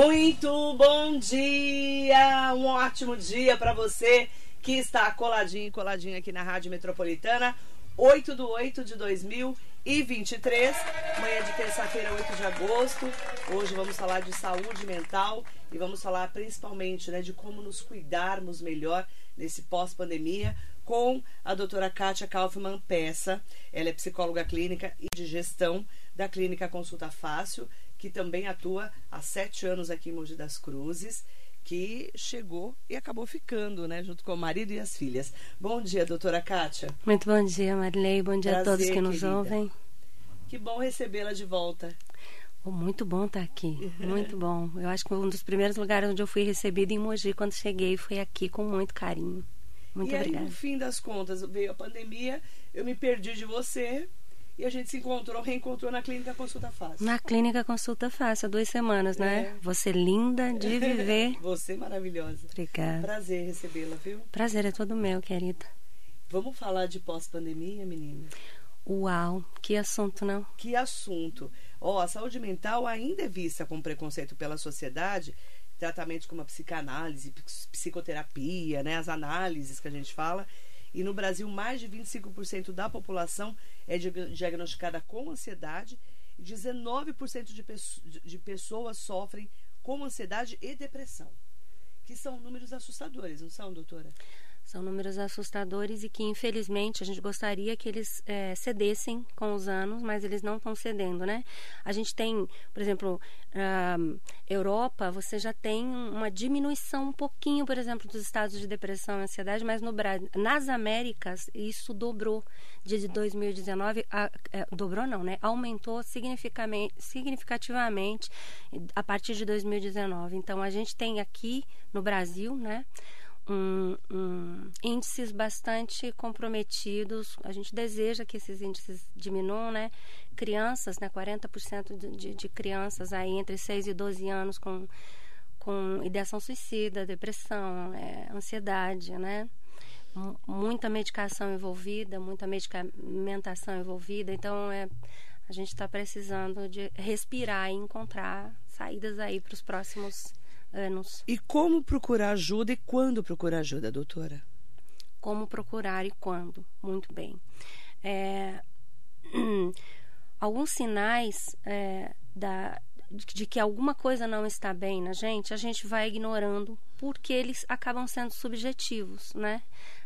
Muito bom dia, um ótimo dia para você que está coladinho, coladinho aqui na Rádio Metropolitana, 8 do 8 de 2023, manhã de terça-feira, 8 de agosto. Hoje vamos falar de saúde mental e vamos falar principalmente né, de como nos cuidarmos melhor nesse pós-pandemia com a doutora Kátia Kaufmann Peça. Ela é psicóloga clínica e de gestão da Clínica Consulta Fácil, que também atua há sete anos aqui em Mogi das Cruzes, que chegou e acabou ficando, né, junto com o marido e as filhas. Bom dia, doutora Kátia. Muito bom dia, Marilei. Bom dia Prazer, a todos que nos querida. ouvem. Que bom recebê-la de volta. Oh, muito bom estar aqui, muito bom. Eu acho que um dos primeiros lugares onde eu fui recebida em Mogi quando cheguei foi aqui com muito carinho. Muito e obrigada. aí, no fim das contas, veio a pandemia, eu me perdi de você, e a gente se encontrou, reencontrou na Clínica Consulta Fácil. Na Clínica Consulta Fácil, há duas semanas, né? É. Você linda de viver. Você maravilhosa. Obrigada. Prazer recebê-la, viu? Prazer é todo meu, querida. Vamos falar de pós-pandemia, menina? Uau, que assunto, não? Que assunto. Ó, oh, a saúde mental ainda é vista com preconceito pela sociedade, tratamentos como a psicanálise, psicoterapia, né, as análises que a gente fala. E no Brasil, mais de 25% da população é diagnosticada com ansiedade e 19% de, de pessoas sofrem com ansiedade e depressão. Que são números assustadores, não são, doutora? São números assustadores e que, infelizmente, a gente gostaria que eles é, cedessem com os anos, mas eles não estão cedendo, né? A gente tem, por exemplo, Europa, você já tem uma diminuição um pouquinho, por exemplo, dos estados de depressão e ansiedade, mas no nas Américas, isso dobrou de 2019, a, é, dobrou não, né? Aumentou significativamente a partir de 2019. Então, a gente tem aqui no Brasil, né? Um, um, índices bastante comprometidos. A gente deseja que esses índices diminuam, né? Crianças, né? 40% de, de, de crianças aí entre 6 e 12 anos com, com ideação suicida, depressão, é, ansiedade, né? muita medicação envolvida, muita medicamentação envolvida. Então, é, a gente está precisando de respirar e encontrar saídas aí para os próximos anos. E como procurar ajuda e quando procurar ajuda, doutora? Como procurar e quando? Muito bem. É, alguns sinais é, da, de que alguma coisa não está bem na gente, a gente vai ignorando porque eles acabam sendo subjetivos, né?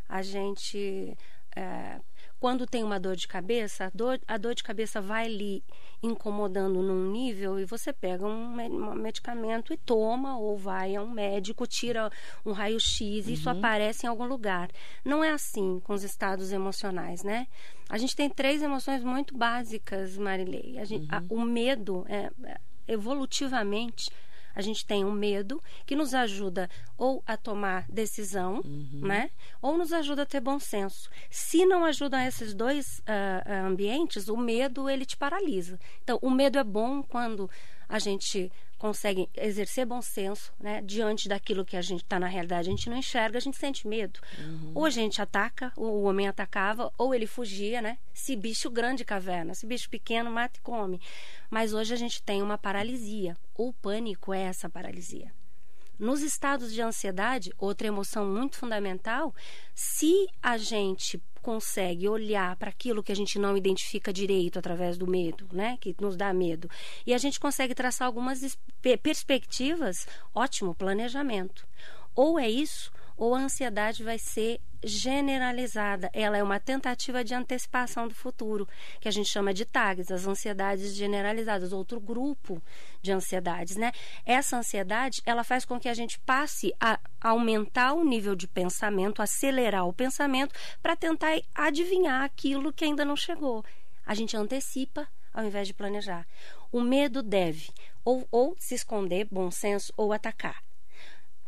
A gente é, quando tem uma dor de cabeça, a dor, a dor de cabeça vai lhe incomodando num nível e você pega um, um medicamento e toma, ou vai a um médico, tira um raio-x e uhum. isso aparece em algum lugar. Não é assim com os estados emocionais, né? A gente tem três emoções muito básicas, Marilei. Gente, uhum. a, o medo, é, é evolutivamente, a gente tem um medo que nos ajuda ou a tomar decisão, uhum. né? Ou nos ajuda a ter bom senso. Se não ajudam esses dois uh, ambientes, o medo ele te paralisa. Então, o medo é bom quando a gente consegue exercer bom senso, né? Diante daquilo que a gente está na realidade, a gente não enxerga, a gente sente medo. Uhum. Ou a gente ataca, ou o homem atacava, ou ele fugia, né? Se bicho grande caverna, se bicho pequeno mata e come. Mas hoje a gente tem uma paralisia. O pânico é essa paralisia. Nos estados de ansiedade, outra emoção muito fundamental, se a gente consegue olhar para aquilo que a gente não identifica direito através do medo, né, que nos dá medo, e a gente consegue traçar algumas perspectivas, ótimo, planejamento. Ou é isso, ou a ansiedade vai ser generalizada. Ela é uma tentativa de antecipação do futuro, que a gente chama de TAGs, as ansiedades generalizadas, outro grupo de ansiedades, né? Essa ansiedade, ela faz com que a gente passe a aumentar o nível de pensamento, acelerar o pensamento para tentar adivinhar aquilo que ainda não chegou. A gente antecipa ao invés de planejar. O medo deve ou, ou se esconder, bom senso, ou atacar.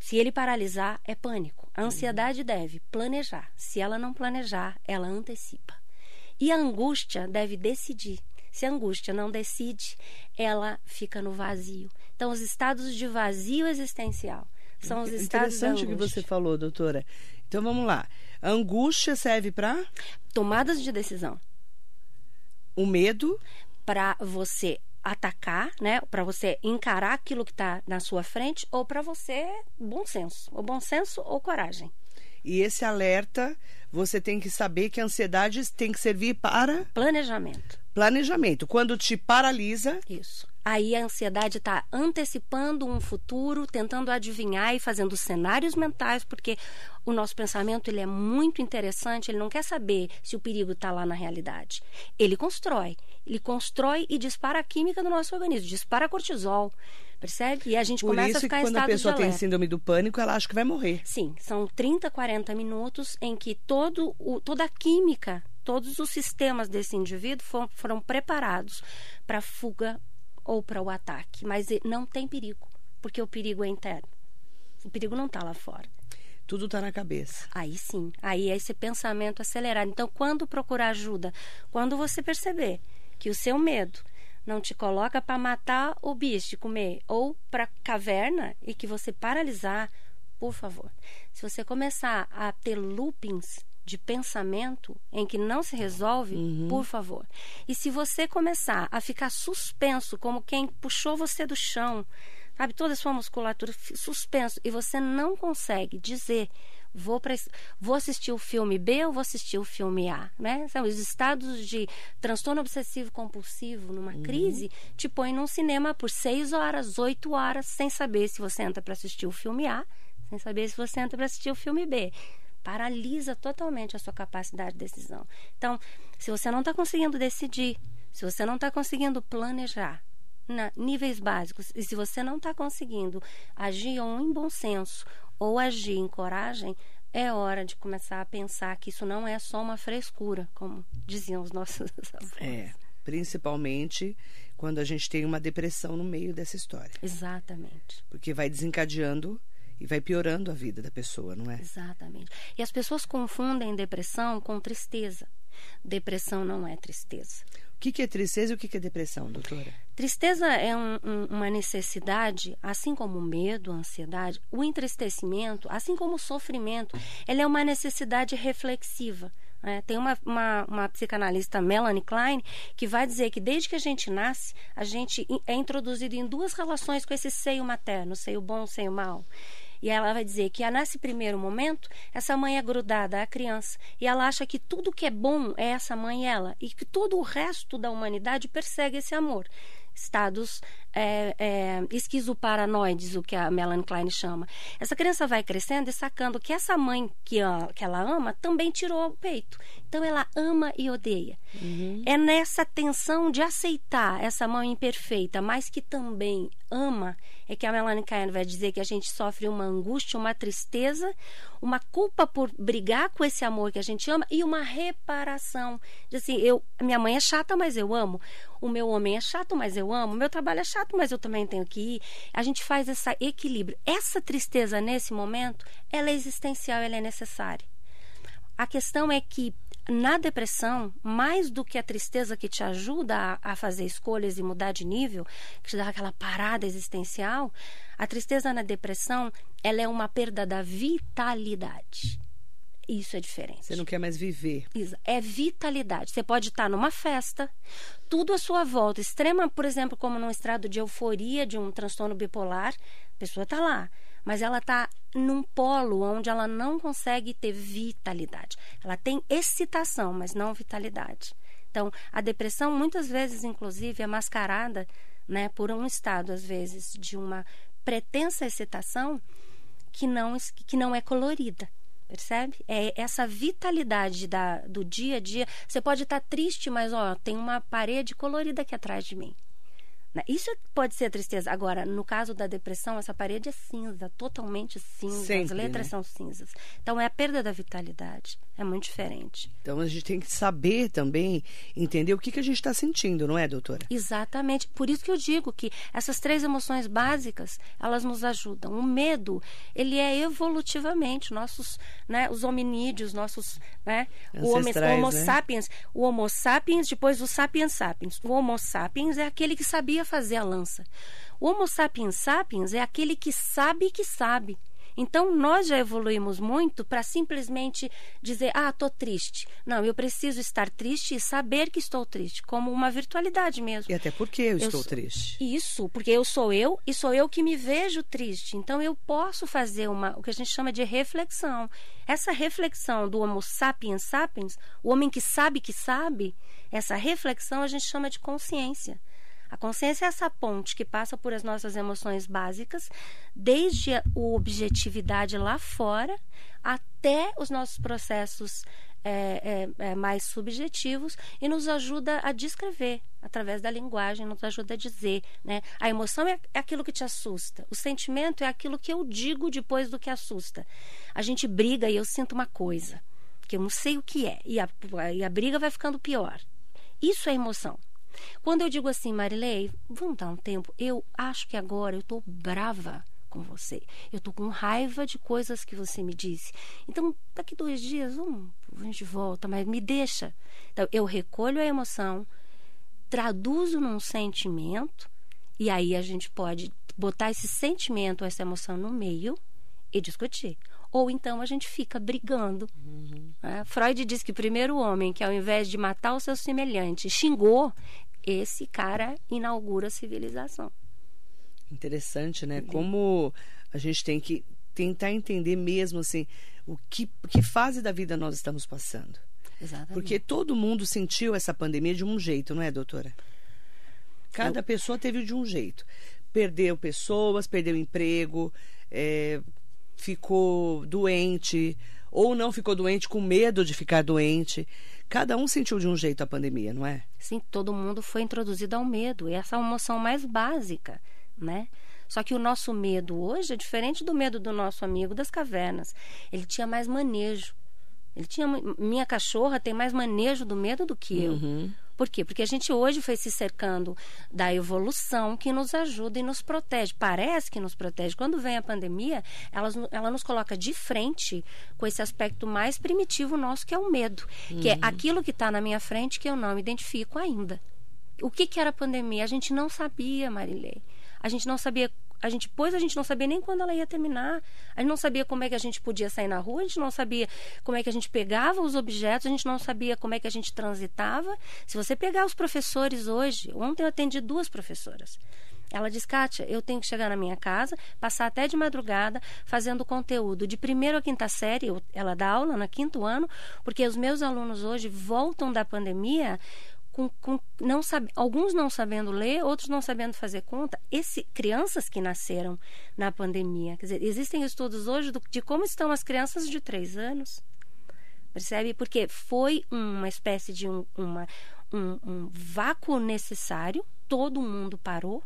Se ele paralisar, é pânico. A ansiedade deve planejar. Se ela não planejar, ela antecipa. E a angústia deve decidir. Se a angústia não decide, ela fica no vazio. Então, os estados de vazio existencial são os estados Interessante o que você falou, doutora. Então, vamos lá. A angústia serve para? Tomadas de decisão. O medo? Para você atacar, né? Para você encarar aquilo que está na sua frente, ou para você bom senso, ou bom senso ou coragem. E esse alerta, você tem que saber que a ansiedade tem que servir para planejamento. Planejamento. Quando te paralisa. Isso. Aí a ansiedade está antecipando um futuro, tentando adivinhar e fazendo cenários mentais, porque o nosso pensamento ele é muito interessante, ele não quer saber se o perigo está lá na realidade. Ele constrói. Ele constrói e dispara a química do nosso organismo, dispara cortisol. Percebe? E a gente Por começa a ficar que quando a pessoa tem síndrome do pânico, ela acha que vai morrer. Sim, são 30, 40 minutos em que todo o, toda a química, todos os sistemas desse indivíduo foram, foram preparados para fuga ou para o ataque. Mas não tem perigo, porque o perigo é interno. O perigo não está lá fora. Tudo está na cabeça. Aí sim, aí é esse pensamento acelerado. Então, quando procurar ajuda, quando você perceber que o seu medo não te coloca para matar o bicho, comer, ou para caverna e que você paralisar, por favor. Se você começar a ter loopings de pensamento em que não se resolve, por favor. E se você começar a ficar suspenso, como quem puxou você do chão, sabe, toda a sua musculatura suspenso, e você não consegue dizer vou para vou assistir o filme B ou vou assistir o filme A, né? São os estados de transtorno obsessivo compulsivo numa crise te põe num cinema por seis horas, oito horas, sem saber se você entra para assistir o filme A, sem saber se você entra para assistir o filme B. Paralisa totalmente a sua capacidade de decisão. Então, se você não está conseguindo decidir, se você não está conseguindo planejar, na, níveis básicos. E se você não está conseguindo agir ou em bom senso ou agir em coragem, é hora de começar a pensar que isso não é só uma frescura, como diziam os nossos avós. É. Principalmente quando a gente tem uma depressão no meio dessa história. Exatamente. Porque vai desencadeando e vai piorando a vida da pessoa, não é? Exatamente. E as pessoas confundem depressão com tristeza. Depressão não é tristeza. O que, que é tristeza e o que, que é depressão, doutora? Tristeza é um- um- uma necessidade, assim como o medo, a ansiedade, o entristecimento, assim como o sofrimento, ela é uma necessidade reflexiva. né? Tem uma, uma, uma psicanalista, Melanie Klein, que vai dizer que desde que a gente nasce, a gente é introduzido em duas relações com esse seio materno, seio bom, seio mau. E ela vai dizer que nesse primeiro momento, essa mãe é grudada à criança e ela acha que tudo que é bom é essa mãe e ela e que todo o resto da humanidade persegue esse amor. Estados é, é, esquizoparanoides, o que a Melanie Klein chama. Essa criança vai crescendo e sacando que essa mãe que, a- que ela ama também tirou o peito. Então ela ama e odeia. É nessa tensão de aceitar essa mãe imperfeita, mas que também ama, é que a Melanie Klein vai dizer que a gente sofre uma angústia, uma tristeza, uma culpa por brigar com esse amor que a gente ama e uma reparação. De assim, eu, minha mãe é chata, mas eu amo. O meu homem é chato, mas eu amo. O meu trabalho é chato, mas eu também tenho que ir. A gente faz esse equilíbrio. Essa tristeza nesse momento, ela é existencial, ela é necessária. A questão é que na depressão, mais do que a tristeza que te ajuda a, a fazer escolhas e mudar de nível, que te dá aquela parada existencial, a tristeza na depressão, ela é uma perda da vitalidade. Isso é diferente. Você não quer mais viver. Isa, É vitalidade. Você pode estar numa festa, tudo à sua volta, extrema, por exemplo, como num estrado de euforia de um transtorno bipolar, a pessoa está lá, mas ela está num polo onde ela não consegue ter vitalidade. Ela tem excitação, mas não vitalidade. Então, a depressão muitas vezes, inclusive, é mascarada, né, por um estado às vezes de uma pretensa excitação que não que não é colorida. Percebe? É essa vitalidade da, do dia a dia. Você pode estar triste, mas ó, tem uma parede colorida aqui atrás de mim. Né? Isso pode ser tristeza. Agora, no caso da depressão, essa parede é cinza, totalmente cinza. Sempre, As letras né? são cinzas. Então, é a perda da vitalidade. É muito diferente. Então a gente tem que saber também, entender o que, que a gente está sentindo, não é, doutora? Exatamente. Por isso que eu digo que essas três emoções básicas, elas nos ajudam. O medo, ele é evolutivamente, nossos, né, os hominídeos, nossos, né, o homo, Ancestrais, homo né? sapiens, o homo sapiens, depois o sapiens sapiens. O homo sapiens é aquele que sabia fazer a lança. O homo sapiens sapiens é aquele que sabe que sabe. Então, nós já evoluímos muito para simplesmente dizer, ah, estou triste. Não, eu preciso estar triste e saber que estou triste, como uma virtualidade mesmo. E até porque eu, eu estou sou... triste. Isso, porque eu sou eu e sou eu que me vejo triste. Então, eu posso fazer uma, o que a gente chama de reflexão. Essa reflexão do Homo sapiens sapiens, o homem que sabe que sabe, essa reflexão a gente chama de consciência. A consciência é essa ponte que passa por as nossas emoções básicas, desde a objetividade lá fora até os nossos processos é, é, é, mais subjetivos e nos ajuda a descrever através da linguagem, nos ajuda a dizer. Né? A emoção é, é aquilo que te assusta, o sentimento é aquilo que eu digo depois do que assusta. A gente briga e eu sinto uma coisa que eu não sei o que é, e a, e a briga vai ficando pior. Isso é emoção. Quando eu digo assim, Marilei, vamos dar um tempo, eu acho que agora eu estou brava com você. Eu estou com raiva de coisas que você me disse. Então, daqui dois dias, um, a gente volta, mas me deixa. Então, eu recolho a emoção, traduzo num sentimento, e aí a gente pode botar esse sentimento, essa emoção no meio e discutir. Ou então a gente fica brigando. Uhum. Né? Freud diz que o primeiro homem que, ao invés de matar o seu semelhante, xingou, esse cara inaugura a civilização. Interessante, né? Como a gente tem que tentar entender mesmo assim o que, que fase da vida nós estamos passando. Exatamente. Porque todo mundo sentiu essa pandemia de um jeito, não é, doutora? Cada Eu... pessoa teve de um jeito. Perdeu pessoas, perdeu emprego, é, ficou doente, ou não ficou doente com medo de ficar doente. Cada um sentiu de um jeito a pandemia, não é? Sim, todo mundo foi introduzido ao medo. E essa é uma emoção mais básica, né? Só que o nosso medo hoje é diferente do medo do nosso amigo das cavernas. Ele tinha mais manejo. Ele tinha minha cachorra tem mais manejo do medo do que eu. Uhum. Por quê? Porque a gente hoje foi se cercando da evolução que nos ajuda e nos protege. Parece que nos protege. Quando vem a pandemia, ela, ela nos coloca de frente com esse aspecto mais primitivo nosso, que é o medo. Uhum. Que é uhum. aquilo que está na minha frente que eu não me identifico ainda. O que, que era a pandemia? A gente não sabia, Marilei. A gente não sabia a gente pôs, a gente não sabia nem quando ela ia terminar. A gente não sabia como é que a gente podia sair na rua, a gente não sabia como é que a gente pegava os objetos, a gente não sabia como é que a gente transitava. Se você pegar os professores hoje, ontem eu atendi duas professoras. Ela diz, Kátia, eu tenho que chegar na minha casa, passar até de madrugada fazendo conteúdo de primeiro a quinta série. ela dá aula no quinto ano, porque os meus alunos hoje voltam da pandemia com, com não sabe, alguns não sabendo ler, outros não sabendo fazer conta. Esse, crianças que nasceram na pandemia. Quer dizer, existem estudos hoje do, de como estão as crianças de três anos. Percebe? Porque foi uma espécie de um, uma, um, um vácuo necessário, todo mundo parou.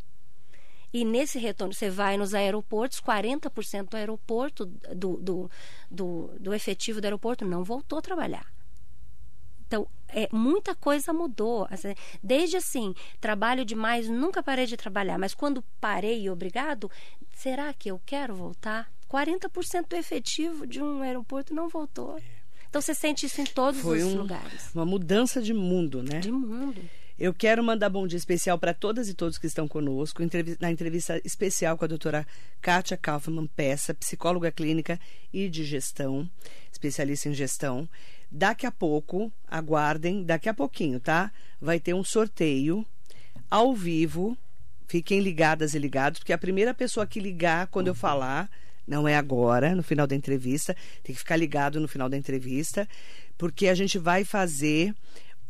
E nesse retorno, você vai nos aeroportos, 40% do aeroporto, do, do, do, do efetivo do aeroporto não voltou a trabalhar. Então, é, muita coisa mudou. Assim, desde assim, trabalho demais, nunca parei de trabalhar, mas quando parei, obrigado, será que eu quero voltar? 40% do efetivo de um aeroporto não voltou. Então você sente isso em todos Foi os um, lugares. Uma mudança de mundo, né? De mundo. Eu quero mandar bom dia especial para todas e todos que estão conosco, na entrevista especial com a doutora Kátia Kaufmann Peça, psicóloga clínica e de gestão, especialista em gestão. Daqui a pouco, aguardem, daqui a pouquinho, tá? Vai ter um sorteio ao vivo. Fiquem ligadas e ligados, porque a primeira pessoa que ligar quando eu falar, não é agora, no final da entrevista, tem que ficar ligado no final da entrevista, porque a gente vai fazer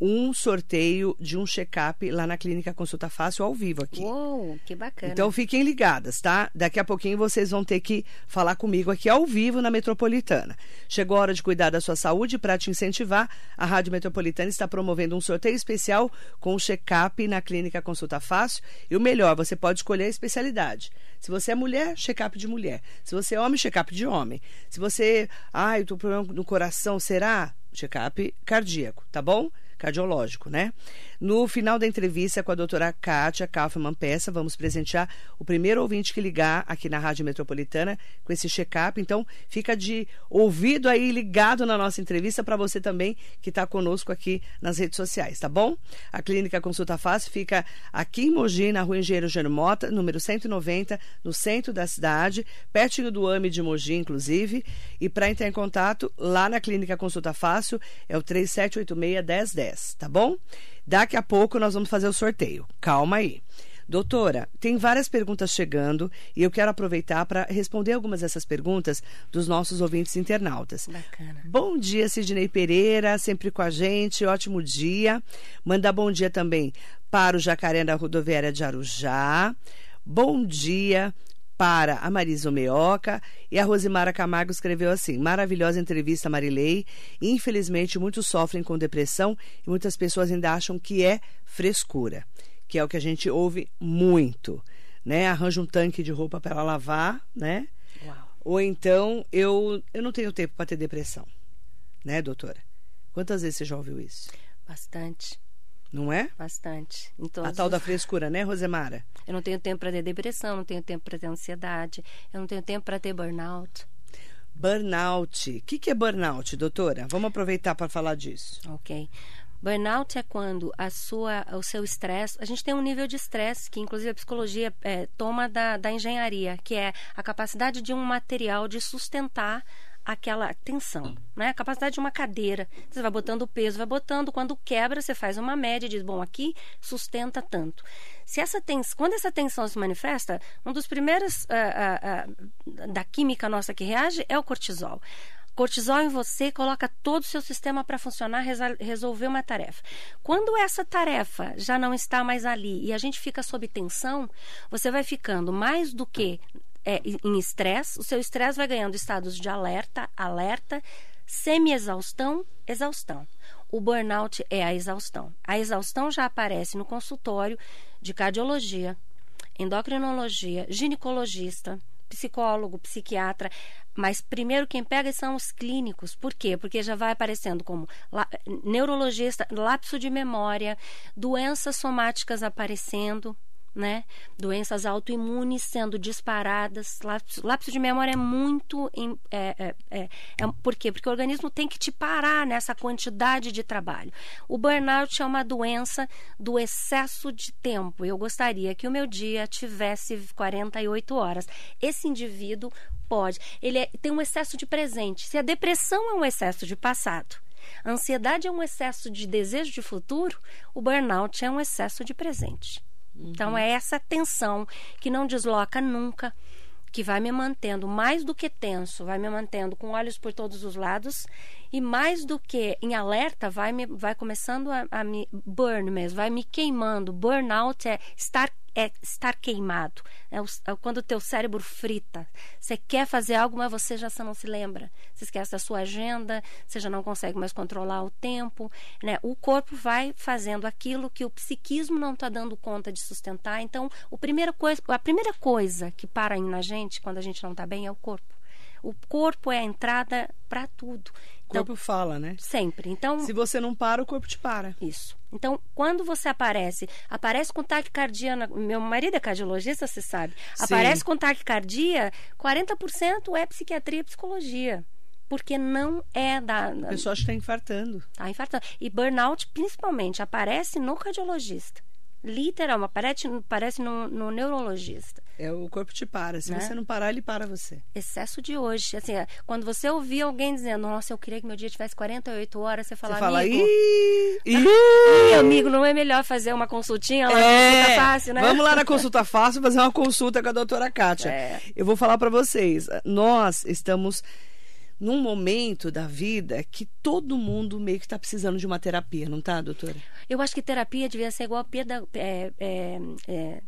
um sorteio de um check-up lá na Clínica Consulta Fácil ao vivo aqui. Uou, que bacana. Então fiquem ligadas, tá? Daqui a pouquinho vocês vão ter que falar comigo aqui ao vivo na Metropolitana. Chegou a hora de cuidar da sua saúde para te incentivar. A Rádio Metropolitana está promovendo um sorteio especial com o check-up na Clínica Consulta Fácil. E o melhor, você pode escolher a especialidade. Se você é mulher, check-up de mulher. Se você é homem, check-up de homem. Se você, ai, eu tô com problema no coração, será? Check-up cardíaco, tá bom? Cardiológico, né? No final da entrevista com a doutora Kátia Kaufmann Peça, vamos presentear o primeiro ouvinte que ligar aqui na Rádio Metropolitana com esse check-up. Então, fica de ouvido aí ligado na nossa entrevista para você também que está conosco aqui nas redes sociais, tá bom? A Clínica Consulta Fácil fica aqui em Mogi, na rua Engenheiro Germota, número 190, no centro da cidade, pertinho do AME de Mogi, inclusive. E para entrar em contato, lá na Clínica Consulta Fácil, é o 3786-1010, tá bom? Daqui a pouco nós vamos fazer o sorteio. Calma aí. Doutora, tem várias perguntas chegando e eu quero aproveitar para responder algumas dessas perguntas dos nossos ouvintes internautas. Bacana. Bom dia, Sidney Pereira, sempre com a gente, ótimo dia. Manda bom dia também para o Jacaré da Rodoviária de Arujá. Bom dia para a Marisa Meoca e a Rosimara Camargo escreveu assim: maravilhosa entrevista, Marilei. Infelizmente, muitos sofrem com depressão e muitas pessoas ainda acham que é frescura, que é o que a gente ouve muito, né? Arranja um tanque de roupa para lavar, né? Uau. Ou então eu eu não tenho tempo para ter depressão, né, doutora? Quantas vezes você já ouviu isso? Bastante. Não é? Bastante. A tal da frescura, né, Rosemara? Eu não tenho tempo para ter depressão, não tenho tempo para ter ansiedade, eu não tenho tempo para ter burnout. Burnout. O que, que é burnout, doutora? Vamos aproveitar para falar disso. Ok. Burnout é quando a sua, o seu estresse. A gente tem um nível de estresse que, inclusive, a psicologia é, toma da, da engenharia, que é a capacidade de um material de sustentar aquela tensão, né? A capacidade de uma cadeira. Você vai botando o peso, vai botando, quando quebra, você faz uma média e diz, bom, aqui sustenta tanto. Se essa tens, quando essa tensão se manifesta, um dos primeiros uh, uh, uh, da química nossa que reage é o cortisol cortisol em você coloca todo o seu sistema para funcionar, resolver uma tarefa. Quando essa tarefa já não está mais ali e a gente fica sob tensão, você vai ficando mais do que é, em estresse, o seu estresse vai ganhando estados de alerta, alerta, semi-exaustão, exaustão. O burnout é a exaustão. A exaustão já aparece no consultório de cardiologia, endocrinologia, ginecologista, psicólogo, psiquiatra, mas primeiro quem pega são os clínicos. Por quê? Porque já vai aparecendo como neurologista, lapso de memória, doenças somáticas aparecendo, né? Doenças autoimunes sendo disparadas. Lápis, lápis de memória é muito. É, é, é, é, por quê? Porque o organismo tem que te parar nessa quantidade de trabalho. O burnout é uma doença do excesso de tempo. Eu gostaria que o meu dia tivesse 48 horas. Esse indivíduo pode. Ele é, tem um excesso de presente. Se a depressão é um excesso de passado. A ansiedade é um excesso de desejo de futuro, o burnout é um excesso de presente. Então, é essa tensão que não desloca nunca, que vai me mantendo mais do que tenso, vai me mantendo com olhos por todos os lados e mais do que em alerta, vai, me, vai começando a, a me burn mesmo, vai me queimando. Burnout é estar é estar queimado. É, é quando o teu cérebro frita. Você quer fazer algo, mas você já não se lembra. Você esquece da sua agenda, você já não consegue mais controlar o tempo. Né? O corpo vai fazendo aquilo que o psiquismo não está dando conta de sustentar. Então, o primeira coisa, a primeira coisa que para na gente, quando a gente não está bem, é o corpo. O corpo é a entrada para tudo. O corpo então, fala, né? Sempre. Então, se você não para, o corpo te para. Isso. Então, quando você aparece, aparece com taquicardia, na, meu marido é cardiologista, você sabe. Sim. Aparece com taquicardia, 40% é psiquiatria e psicologia porque não é da. A pessoa está infartando. Está infartando. E burnout, principalmente, aparece no cardiologista. Literal, aparece, aparece no, no neurologista. É, o corpo te para. Se né? você não parar, ele para você. Excesso de hoje. Assim, é, quando você ouvir alguém dizendo, nossa, eu queria que meu dia tivesse 48 horas, você fala, você fala amigo. Ih, ih, amigo, não é melhor fazer uma consultinha lá é, na consulta fácil, né? Vamos lá na consulta fácil fazer uma consulta com a doutora Kátia. É. Eu vou falar para vocês. Nós estamos num momento da vida que todo mundo meio que está precisando de uma terapia, não tá, doutora? Eu acho que terapia devia ser igual a peda é, é, é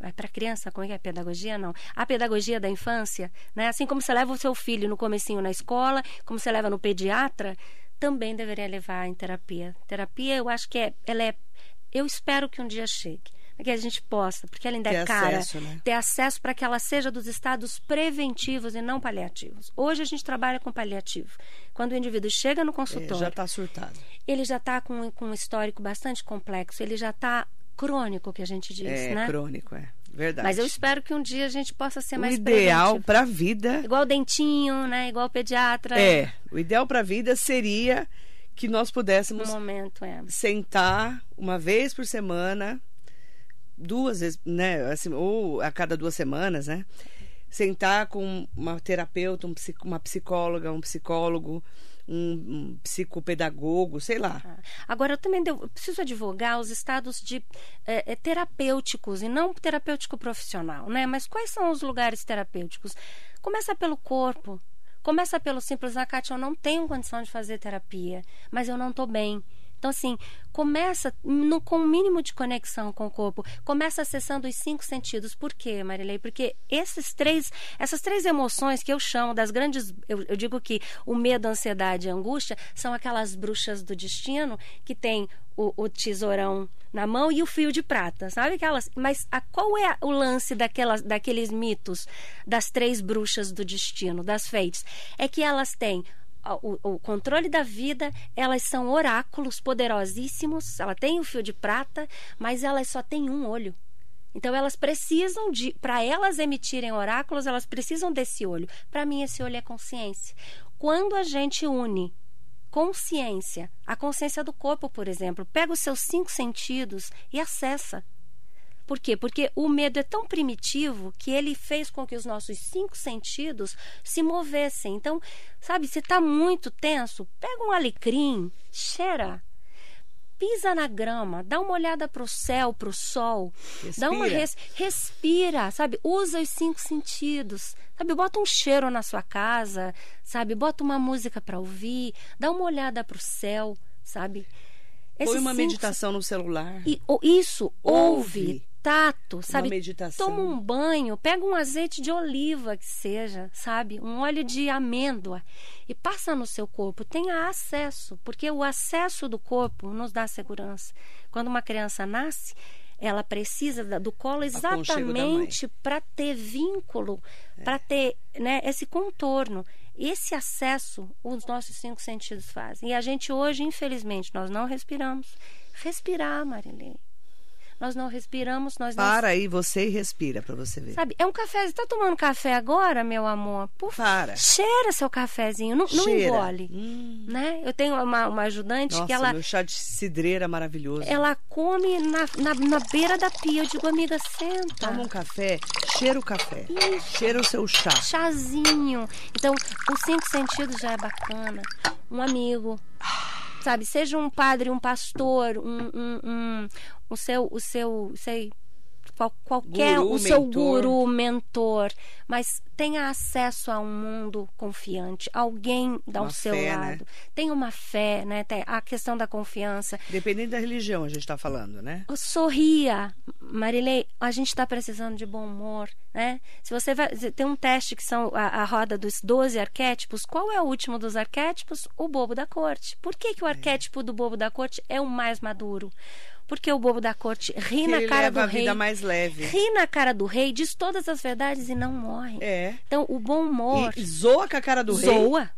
é para criança, como é que é? Pedagogia, não. A pedagogia da infância, né? Assim como você leva o seu filho no comecinho na escola, como você leva no pediatra, também deveria levar em terapia. Terapia, eu acho que é, ela é, eu espero que um dia chegue. Que a gente possa, porque ela ainda Ter é cara, acesso, né? ter acesso para que ela seja dos estados preventivos e não paliativos. Hoje a gente trabalha com paliativo. Quando o indivíduo chega no É, consultório, já está surtado. ele já está com, com um histórico bastante complexo, ele já está crônico, que a gente diz, é né? crônico, é. Verdade. Mas eu espero que um dia a gente possa ser o mais ideal para a vida Igual o dentinho, né? Igual o pediatra. é, o ideal para a vida seria que nós No pudéssemos momento, é. sentar uma vez por semana, duas vezes, né, assim, ou a cada duas semanas, né? Sentar com uma terapeuta, um uma psicóloga, um psicólogo, um, um psicopedagogo, sei lá. Ah, Agora, eu também devo- eu preciso advogar os estados de eh, eh, terapêuticos e não terapêutico profissional, né? Mas quais são os lugares terapêuticos? Começa pelo corpo. Começa pelo simples, ah, Kátia, eu não tenho condição de fazer terapia, mas eu não estou bem. Então, assim, começa no- com o mínimo de conexão com o corpo. Começa acessando os cinco sentidos. Por quê, Marilei? Porque esses três, essas três emoções que eu chamo das grandes. Eu, eu digo que o medo, a ansiedade e a angústia são aquelas bruxas do destino que tem o, o tesourão na mão e o fio de prata, sabe aquelas? Mas a, qual é o lance daquelas, daqueles mitos das três bruxas do destino, das feites? É que elas têm o, o controle da vida, elas são oráculos poderosíssimos, ela tem o fio de prata, mas elas só têm um olho. Então elas precisam de, para elas emitirem oráculos, elas precisam desse olho. Para mim esse olho é consciência. Quando a gente une consciência, a consciência do corpo, por exemplo, pega os seus cinco sentidos e acessa. Por quê? Porque o medo é tão primitivo que ele fez com que os nossos cinco sentidos se movessem. Então, sabe, se está muito tenso, pega um alecrim, cheira, pisa na grama, dá uma olhada para o céu, para o sol, dá uma Respira. res- respira, sabe? Usa os cinco sentidos, sabe? Bota um cheiro na sua casa, sabe? Bota uma música para ouvir, dá uma olhada para o céu, sabe? Põe Esses uma cinco meditação no celular. e o- isso, ouve, Ouve. Tato, sabe? meditação. Toma um banho, pega um azeite de oliva que seja, sabe? Um óleo de amêndoa e passa no seu corpo. Tenha acesso, porque o acesso do corpo nos dá segurança. Quando uma criança nasce, ela precisa do colo exatamente para ter vínculo, para ter né, esse contorno. Esse acesso os nossos cinco sentidos fazem. E a gente hoje, infelizmente, nós não respiramos. Respirar, Marilene. Nós não respiramos, nós não Para aí você e respira para você ver. Sabe, é um café. Você tá tomando café agora, meu amor? Por favor, Para. cheira seu cafezinho, não, não engole. Hum. Né? Eu tenho uma, uma ajudante Nossa, que ela, meu chá de cidreira maravilhoso. ela come na, na, na beira da pia. Eu digo, amiga, senta. Toma um café, cheira o café. Cheira o seu chá. chazinho. Então, os cinco sentidos já é bacana. Um amigo, sabe? Seja um padre, um pastor, um, um, um- o seu, o seu, sei, qual- qualquer, Guru, o seu mentor. guru, mentor, mas tenha acesso a um mundo confiante, alguém ao Uma seu fé, né? lado. Tenha uma fé, né? Tem a questão da confiança. Dependendo da religião, a gente está falando, né? Sorria, Marilei. A gente está precisando de bom humor, né? Se você vai tem um teste que são a, a roda dos 12 arquétipos. Qual é o último dos arquétipos? O bobo da corte. Por que, que o arquétipo do bobo da corte é o mais maduro? Porque o bobo da corte ri Que na ele cara leva do a rei, vida mais leve. ri na cara do rei, diz todas as verdades e não morre. É. Então, o bom humor E zoa com a cara do rei. zoa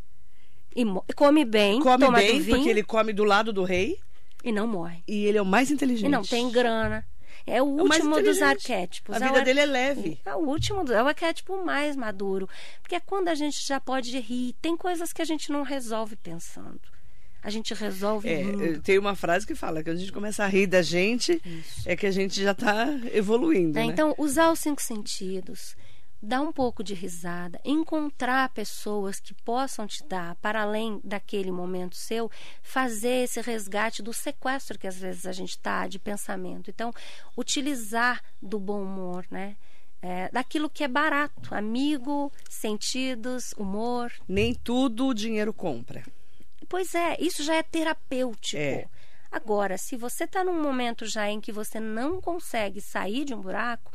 e come bem, Come toma bem, do vinho porque ele come do lado do rei. e não morre. E ele é o mais inteligente. E não tem grana. É o É o mais último dos inteligente. arquétipos. A É o vida dele é leve. É o último, do- é o arquétipo mais maduro. Porque é quando a gente já pode rir. Tem coisas que a gente não resolve pensando. A gente resolve É, rindo. tem uma frase que fala que quando a gente começa a rir da gente, é que a gente já está evoluindo, né? né? Então, usar os cinco sentidos, dar um pouco de risada, encontrar pessoas que possam te dar, para além daquele momento seu, fazer esse resgate do sequestro que às vezes a gente está de pensamento. Então, utilizar do bom humor, né? É, daquilo que é barato, amigo, sentidos, humor. Nem tudo o dinheiro compra. Pois é, isso já é terapêutico. É. Agora, se você está num momento já em que você não consegue sair de um buraco,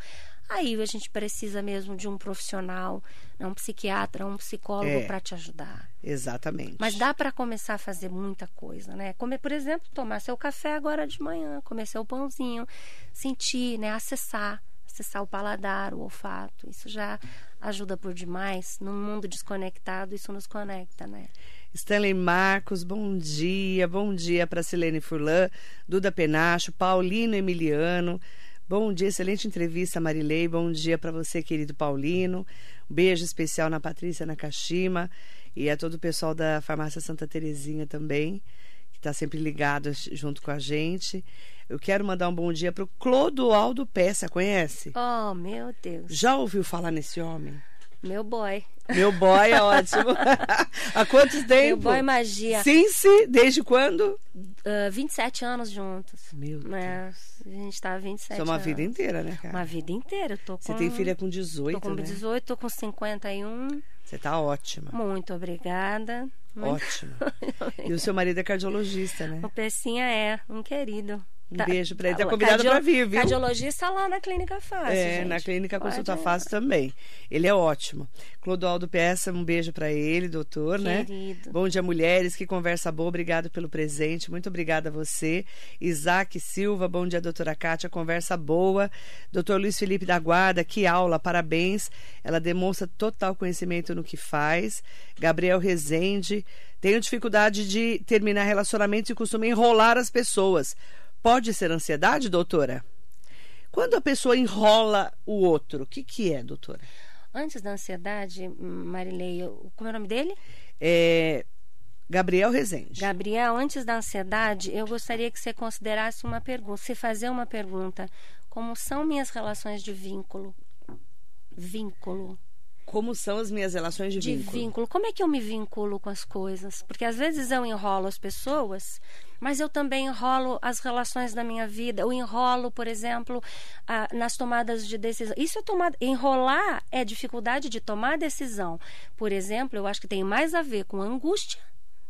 aí a gente precisa mesmo de um profissional, né, um psiquiatra, um psicólogo É. para te ajudar. Exatamente. Mas dá para começar a fazer muita coisa, né? Comer, por exemplo, tomar seu café agora de manhã, comer seu pãozinho, sentir, né? Acessar, acessar o paladar, o olfato. Isso já ajuda por demais. Num mundo desconectado, isso nos conecta, né? Stanley Marcos, bom dia. Bom dia para Silene Furlan, Duda Penacho, Paulino Emiliano. Bom dia, excelente entrevista, Marilei. Bom dia para você, querido Paulino. Um beijo especial na Patrícia Nakashima e a todo o pessoal da Farmácia Santa Terezinha também, que está sempre ligado junto com a gente. Eu quero mandar um bom dia para o Clodoaldo Peça, conhece? Oh, meu Deus. Já ouviu falar nesse homem? Meu boy. Meu boy é ótimo. Há quantos Meu tempo? boy magia. Sim, sim. Desde quando? Ah, 27 anos juntos. Meu Deus. É, a gente tá há 27 Isso é uma anos. vida inteira, né, cara? Uma vida inteira. Eu tô com, Você tem filha com Tô 18, com né? 18, tô com 51. Você tá ótima. Muito obrigada. Ótima. E o seu marido é cardiologista, né? O Pecinha é um querido. Um beijo pra ele. Tá convidado pra vir, viu? Cardiologista lá na Clínica Fácil. É, gente. na clínica Pode Consulta. Fácil também. Ele é ótimo. Clodoaldo Peça, um beijo pra ele, doutor, né? Querido. Bom dia, mulheres. Que conversa boa. Obrigado pelo presente. Muito obrigada a você. Isaac Silva, bom dia, doutora Kátia. Conversa boa. Doutor Luiz Felipe da Guarda, que aula. Parabéns. Ela demonstra total conhecimento no que faz. Gabriel Rezende. Tenho dificuldade de terminar relacionamentos e costumo enrolar as pessoas. Pode ser ansiedade, doutora? Quando a pessoa enrola o outro, o que, que é, doutora? Antes da ansiedade, Marilei, como é o nome dele? É Gabriel Rezende. Gabriel, antes da ansiedade, eu gostaria que você considerasse uma pergunta, se fazer uma pergunta. Como são minhas relações de vínculo? Vínculo. Como são as minhas relações de, de vínculo? vínculo. Como é que eu me vinculo com as coisas? Porque às vezes eu enrolo as pessoas, mas eu também enrolo as relações da minha vida. Eu enrolo, por exemplo, ah, nas tomadas de decisão. Isso é tomada. Enrolar é dificuldade de tomar decisão. Por exemplo, eu acho que tem mais a ver com angústia,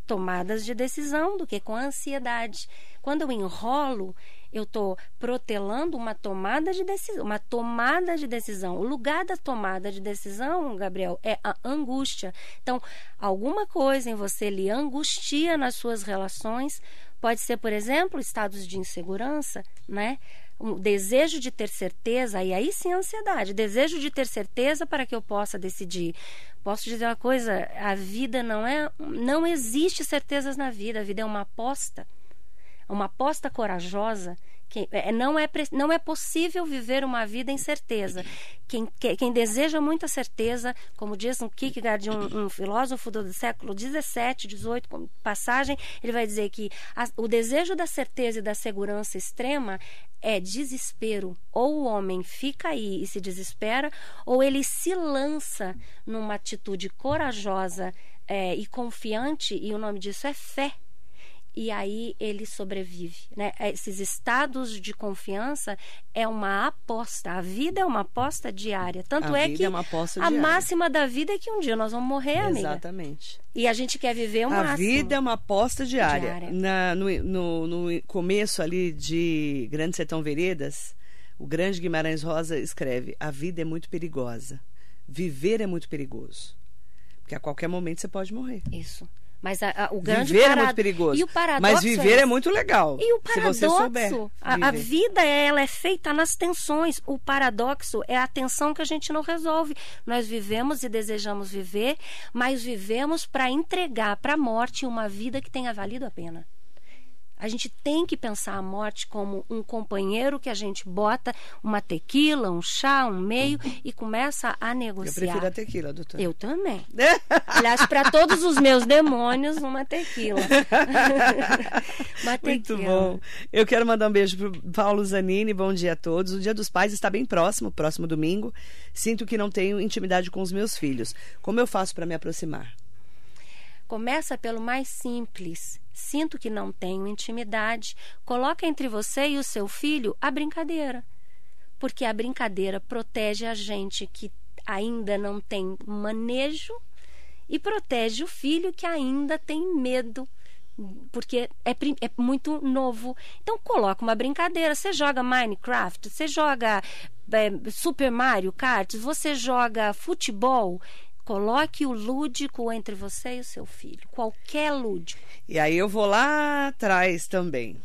tomadas de decisão, do que com ansiedade. Quando eu enrolo, eu estou protelando uma tomada de decisão, uma tomada de decisão. O lugar da tomada de decisão, Gabriel, é a angústia. Então, alguma coisa em você lhe angustia nas suas relações. Pode ser, por exemplo, estados de insegurança, né? Um desejo de ter certeza, e aí sim a ansiedade, desejo de ter certeza para que eu possa decidir. Posso dizer uma coisa, a vida não é, não existe certezas na vida, a vida é uma aposta uma aposta corajosa que é, não, é, não é possível viver uma vida em certeza. Quem, que- quem deseja muita certeza, como diz um Kierkegaard, um, um filósofo do século 17, 18, com passagem, ele vai dizer que a- o desejo da certeza e da segurança extrema é desespero. Ou o homem fica aí e se desespera, ou ele se lança numa atitude corajosa é, e confiante, e o nome disso é fé e aí ele sobrevive. Né? Esses estados de confiança é uma aposta. A vida é uma aposta diária. Tanto A é que é uma a máxima da vida é que um dia nós vamos morrer, amiga. Exatamente. E a gente quer viver o a máximo. vida é uma aposta diária. Diária. Na- no, no- no começo ali de Grande Sertão Veredas, o grande Guimarães Rosa escreve: A vida é muito perigosa. Viver é muito perigoso. Porque a qualquer momento você pode morrer. Isso. Mas a- a- o grande viver é parado- muito perigoso. E o paradoxo mas viver é, esse. muito legal. E o se você souber. paradoxo, a, a vida ela é feita nas tensões. O paradoxo é a tensão que a gente não resolve. Nós vivemos e desejamos viver, mas vivemos para entregar para a morte uma vida que tenha valido a pena. A gente tem que pensar a morte como um companheiro que a gente bota uma tequila, um chá, um meio e começa a Eu negociar. prefiro a tequila, doutor. Eu também. Aliás, para todos os meus demônios, uma tequila. uma Muito tequila. bom. Eu quero mandar um beijo pro Paulo Zanini. Bom dia a todos. O Dia dos Pais está bem próximo, próximo domingo. Sinto que não tenho intimidade com os meus filhos. Como eu faço para me aproximar? Começa pelo mais simples. Sinto que não tenho intimidade. Coloca entre você e o seu filho a brincadeira. Porque a brincadeira protege a gente que ainda não tem manejo e protege o filho que ainda tem medo porque é, é, muito novo. Então coloca uma brincadeira. Você joga Minecraft, você joga é, Super Mario Kart, você joga futebol. Coloque o lúdico entre você e o seu filho. Qualquer lúdico. E aí eu vou lá atrás também.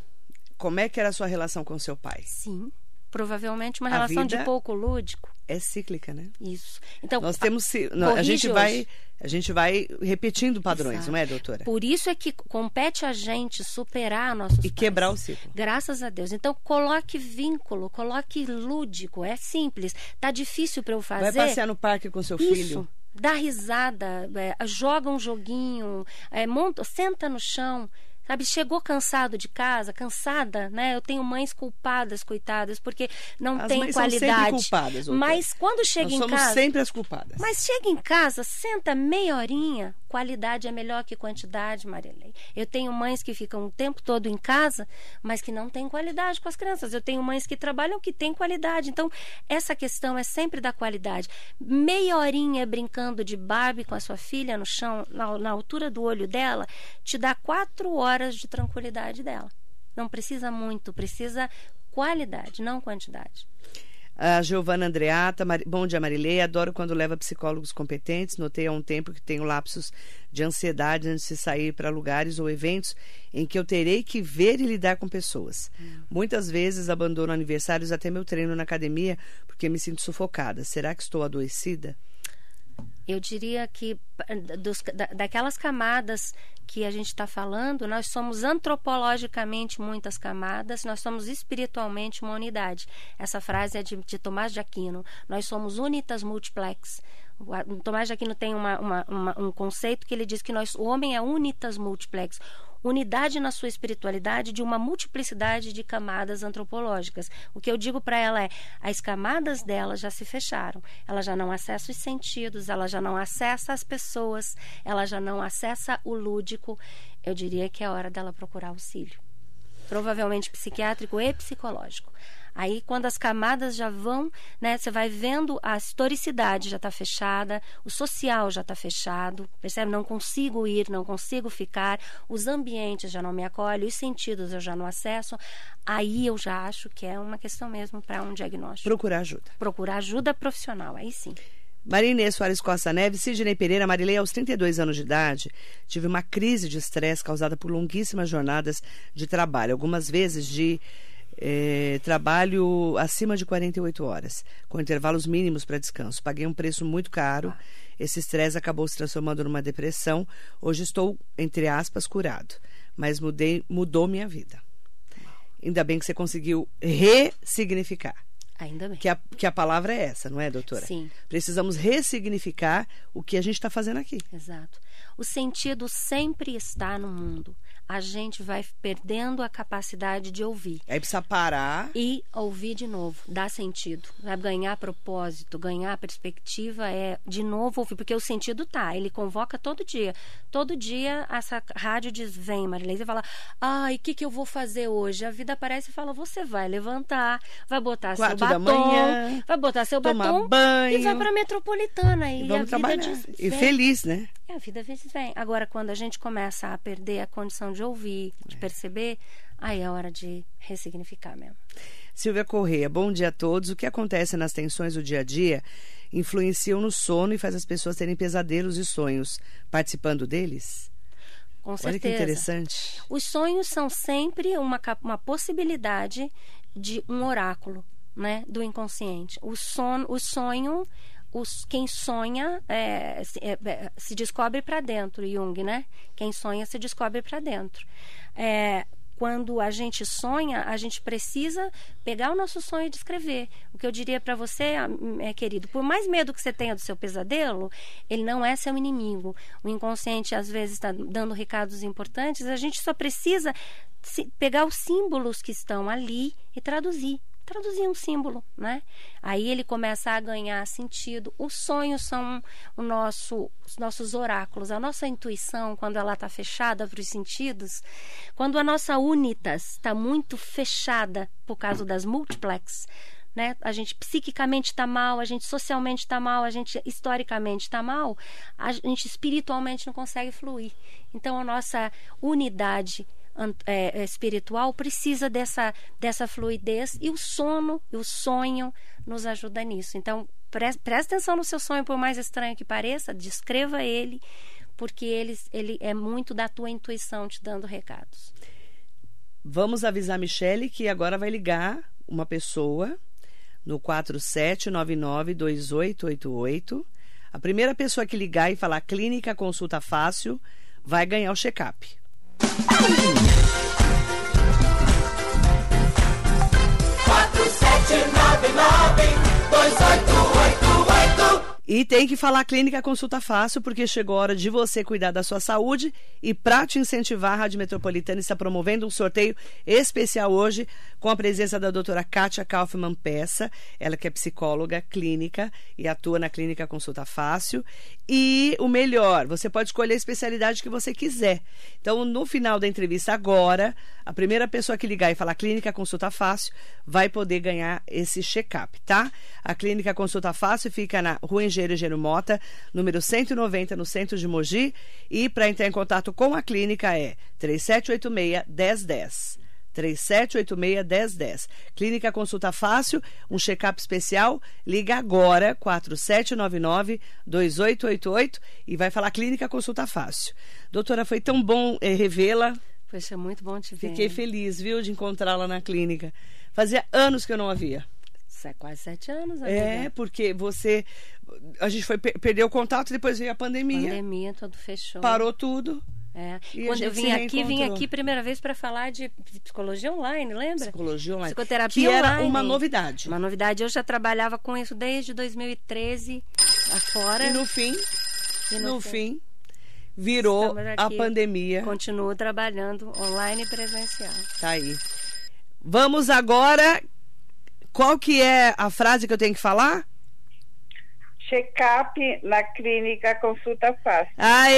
Como é que era a sua relação com seu pai? Sim. Provavelmente uma a relação de pouco lúdico. É cíclica, né? Isso. Então, nós temos a, a gente vai a gente vai repetindo padrões, Exato. não é, doutora? Por isso é que compete a gente superar nossos e pais. quebrar o ciclo. Graças a Deus. Então coloque vínculo, coloque lúdico, é simples. Tá difícil para eu fazer. Vai passear no parque com seu isso. filho dá risada, é, joga um joguinho, é, monta, senta no chão, Sabe, chegou cansado de casa, cansada, né? Eu tenho mães culpadas, coitadas, porque não as tem qualidade. Culpadas, mas quando chega Nós em somos casa, sempre as culpadas. Mas chega em casa, senta meia horinha, qualidade é melhor que quantidade, Marilei. Eu tenho mães que ficam o tempo todo em casa, mas que não têm qualidade com as crianças. Eu tenho mães que trabalham que têm qualidade. Então, essa questão é sempre da qualidade. Meia horinha brincando de Barbie com a sua filha no chão, na, na altura do olho dela, te dá quatro horas horas de tranquilidade dela. Não precisa muito, precisa qualidade, não quantidade. A Giovana Andreata, bom dia Marilei, adoro quando leva psicólogos competentes. Notei há um tempo que tenho lapsos de ansiedade antes de sair para lugares ou eventos em que eu terei que ver e lidar com pessoas. Hum. Muitas vezes abandono aniversários até meu treino na academia porque me sinto sufocada. Será que estou adoecida? Eu diria que dos, daquelas camadas que a gente está falando, nós somos antropologicamente muitas camadas, nós somos espiritualmente uma unidade. Essa frase é de, de Tomás de Aquino. Nós somos unitas multiplex. O Tomás de Aquino tem uma, uma, uma, um conceito que ele diz que nós, o homem é unitas multiplex unidade na sua espiritualidade de uma multiplicidade de camadas antropológicas. O que eu digo para ela é: as camadas dela já se fecharam. Ela já não acessa os sentidos, ela já não acessa as pessoas, ela já não acessa o lúdico. Eu diria que é hora dela procurar auxílio. Provavelmente psiquiátrico e psicológico. Aí, quando as camadas já vão, né, você vai vendo a historicidade já está fechada, o social já está fechado, percebe? Não consigo ir, não consigo ficar, os ambientes já não me acolhem, os sentidos eu já não acesso. Aí eu já acho que é uma questão mesmo para um diagnóstico. Procurar ajuda. Procurar ajuda profissional, aí sim. Maria Inês Soares Costa Neves, Sidney Pereira, Marilei, aos 32 anos de idade, tive uma crise de estresse causada por longuíssimas jornadas de trabalho, algumas vezes de é, trabalho acima de 48 horas, com intervalos mínimos para descanso. Paguei um preço muito caro. Esse estresse acabou se transformando numa depressão. Hoje estou, entre aspas, curado. Mas mudei, mudou minha vida. Ainda bem que você conseguiu ressignificar. Ainda bem. Que a, que a palavra é essa, não é, doutora? Sim. Precisamos ressignificar o que a gente está fazendo aqui. Exato. O sentido sempre está no mundo a gente vai perdendo a capacidade de ouvir. Aí precisa parar. E ouvir de novo, dá sentido. Vai ganhar propósito, ganhar perspectiva é de novo ouvir, porque o sentido tá, ele convoca todo dia. Todo dia essa rádio diz: vem, Marilene, e fala: ai, o que, que eu vou fazer hoje? A vida aparece e fala: você vai levantar, vai botar Quatro seu batom, manhã, vai botar seu batom banho, e vai para metropolitana. E, e vamos trabalhar. diz: e feliz, né? É, a vida vezes vem. Agora, quando a gente começa a perder a condição de ouvir, de é. perceber, aí é hora de ressignificar mesmo. Silvia Correia, bom dia a todos. O que acontece nas tensões do dia a dia influenciam no sono e faz as pessoas terem pesadelos e sonhos. Participando deles? Com certeza. Olha que interessante. Os sonhos são sempre uma, uma possibilidade de um oráculo, né, do inconsciente. O sono, o sonho os, quem sonha é, se, é, é se, descobre para dentro, Jung, né? Quem sonha se descobre para dentro. É, quando a gente sonha, a gente precisa pegar o nosso sonho e descrever. O que eu diria para você, é, querido, por mais medo que você tenha do seu pesadelo, ele não é seu inimigo. O inconsciente às vezes está dando recados importantes. A gente só precisa pegar os símbolos que estão ali e traduzir traduzir um símbolo, né? Aí ele começa a ganhar sentido. Os sonhos são o nosso, os nossos oráculos, a nossa intuição, quando ela está fechada para os sentidos, quando a nossa unitas está muito fechada por causa das multiplex, né? A gente psiquicamente está mal, a gente socialmente está mal, a gente historicamente está mal, a gente espiritualmente não consegue fluir. Então a nossa unidade é, é, espiritual precisa dessa, dessa fluidez e o sono, o sonho nos ajuda nisso. Então preste, preste atenção no seu sonho, por mais estranho que pareça, descreva ele, porque ele, ele é muito da tua intuição te dando recados. Vamos avisar a Michele que agora vai ligar uma pessoa no 47992888. A primeira pessoa que ligar e falar clínica consulta fácil vai ganhar o check-up. E tem que falar Clínica Consulta Fácil, porque chegou a hora de você cuidar da sua saúde. E para te incentivar, a Rádio Metropolitana está promovendo um sorteio especial hoje com a presença da doutora Kátia Kaufmann Peça, ela que é psicóloga clínica e atua na Clínica Consulta Fácil. E o melhor, você pode escolher a especialidade que você quiser. Então, no final da entrevista agora, a primeira pessoa que ligar e falar Clínica Consulta Fácil vai poder ganhar esse check-up, tá? A Clínica Consulta Fácil fica na Rua Engenheiro Gênero Mota, número 190, no centro de Mogi. E para entrar em contato com a clínica é 3786-1010. 3786-1010. Clínica Consulta Fácil, um check-up especial. Liga agora, 4799-2888 e vai falar Clínica Consulta Fácil. Doutora, foi tão bom eh, revê-la. Poxa, muito bom te ver. Fiquei feliz, viu, de encontrá-la na clínica. Fazia anos que eu não a via. É quase sete anos. É, porque você. A gente foi perder o contato, depois veio a pandemia. Pandemia, tudo fechou. Parou tudo. É. Quando eu vim aqui, vim aqui primeira vez para falar de psicologia online, lembra? Psicologia online. Psicoterapia que online. era uma novidade. Uma novidade. Eu já trabalhava com isso desde 2013 afora. E no fim, e no, no fim, fim, virou a pandemia. Continuo trabalhando online e presencial. Tá aí. Vamos agora qual que é a frase que eu tenho que falar? Check-up na clínica Consulta Fácil. Aê!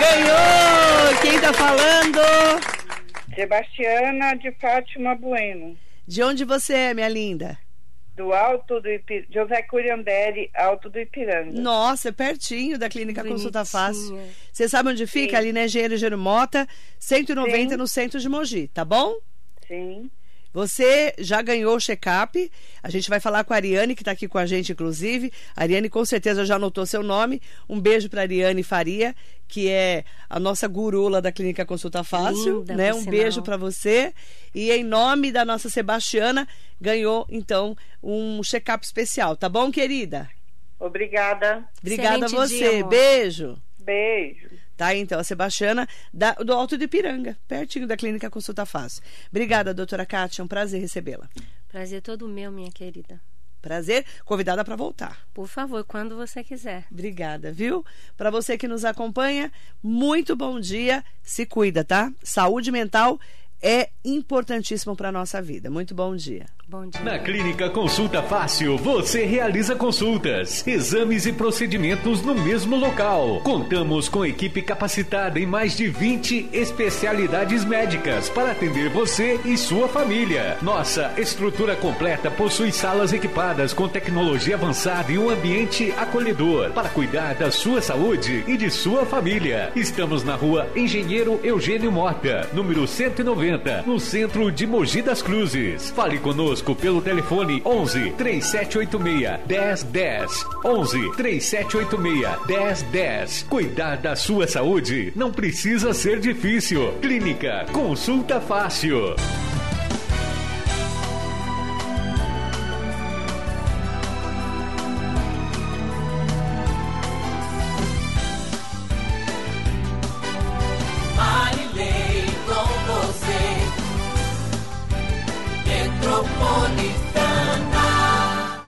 Ganhou! Quem tá falando? Sebastiana de Fátima Bueno. De onde você é, minha linda? Do Alto do Ipiranga. José Curianderi, Alto do Ipiranga. Nossa, é pertinho da Clínica Bonitinha. Consulta Fácil. Você sabe onde fica? Sim. Ali na Engenheiro Jeromota, 190 Sim. no centro de Mogi, tá bom? Sim. Você já ganhou o check-up. A gente vai falar com a Ariane, que está aqui com a gente, inclusive. A Ariane com certeza já anotou seu nome. Um beijo para a Ariane Faria, que é a nossa gurula da Clínica Consulta Fácil. Linda, né? Um beijo para você. E em nome da nossa Sebastiana, ganhou, então, um check-up especial. Tá bom, querida? Obrigada. Obrigada Excelente a você. Dia, beijo. Beijo. Tá? Então, a Sebastiana da, do Alto de Piranga, pertinho da Clínica Consulta Fácil. Obrigada, doutora Kátia. É um prazer recebê-la. Prazer todo meu, minha querida. Prazer, convidada para voltar. Por favor, quando você quiser. Obrigada, viu? Para você que nos acompanha, muito bom dia. Se cuida, tá? Saúde mental é importantíssimo para a nossa vida. Muito. Bom dia. Na Clínica Consulta Fácil, você realiza consultas, exames e procedimentos no mesmo local. Contamos com equipe capacitada em mais de 20 especialidades médicas para atender você e sua família. Nossa estrutura completa possui salas equipadas com tecnologia avançada e um ambiente acolhedor para cuidar da sua saúde e de sua família. Estamos na rua Engenheiro Eugênio Mota, número 190, no centro de Mogi das Cruzes. Fale conosco conosco pelo telefone 11 3786 1010. 11 3786 1010. Cuidar da sua saúde não precisa ser difícil. Clínica Consulta Fácil.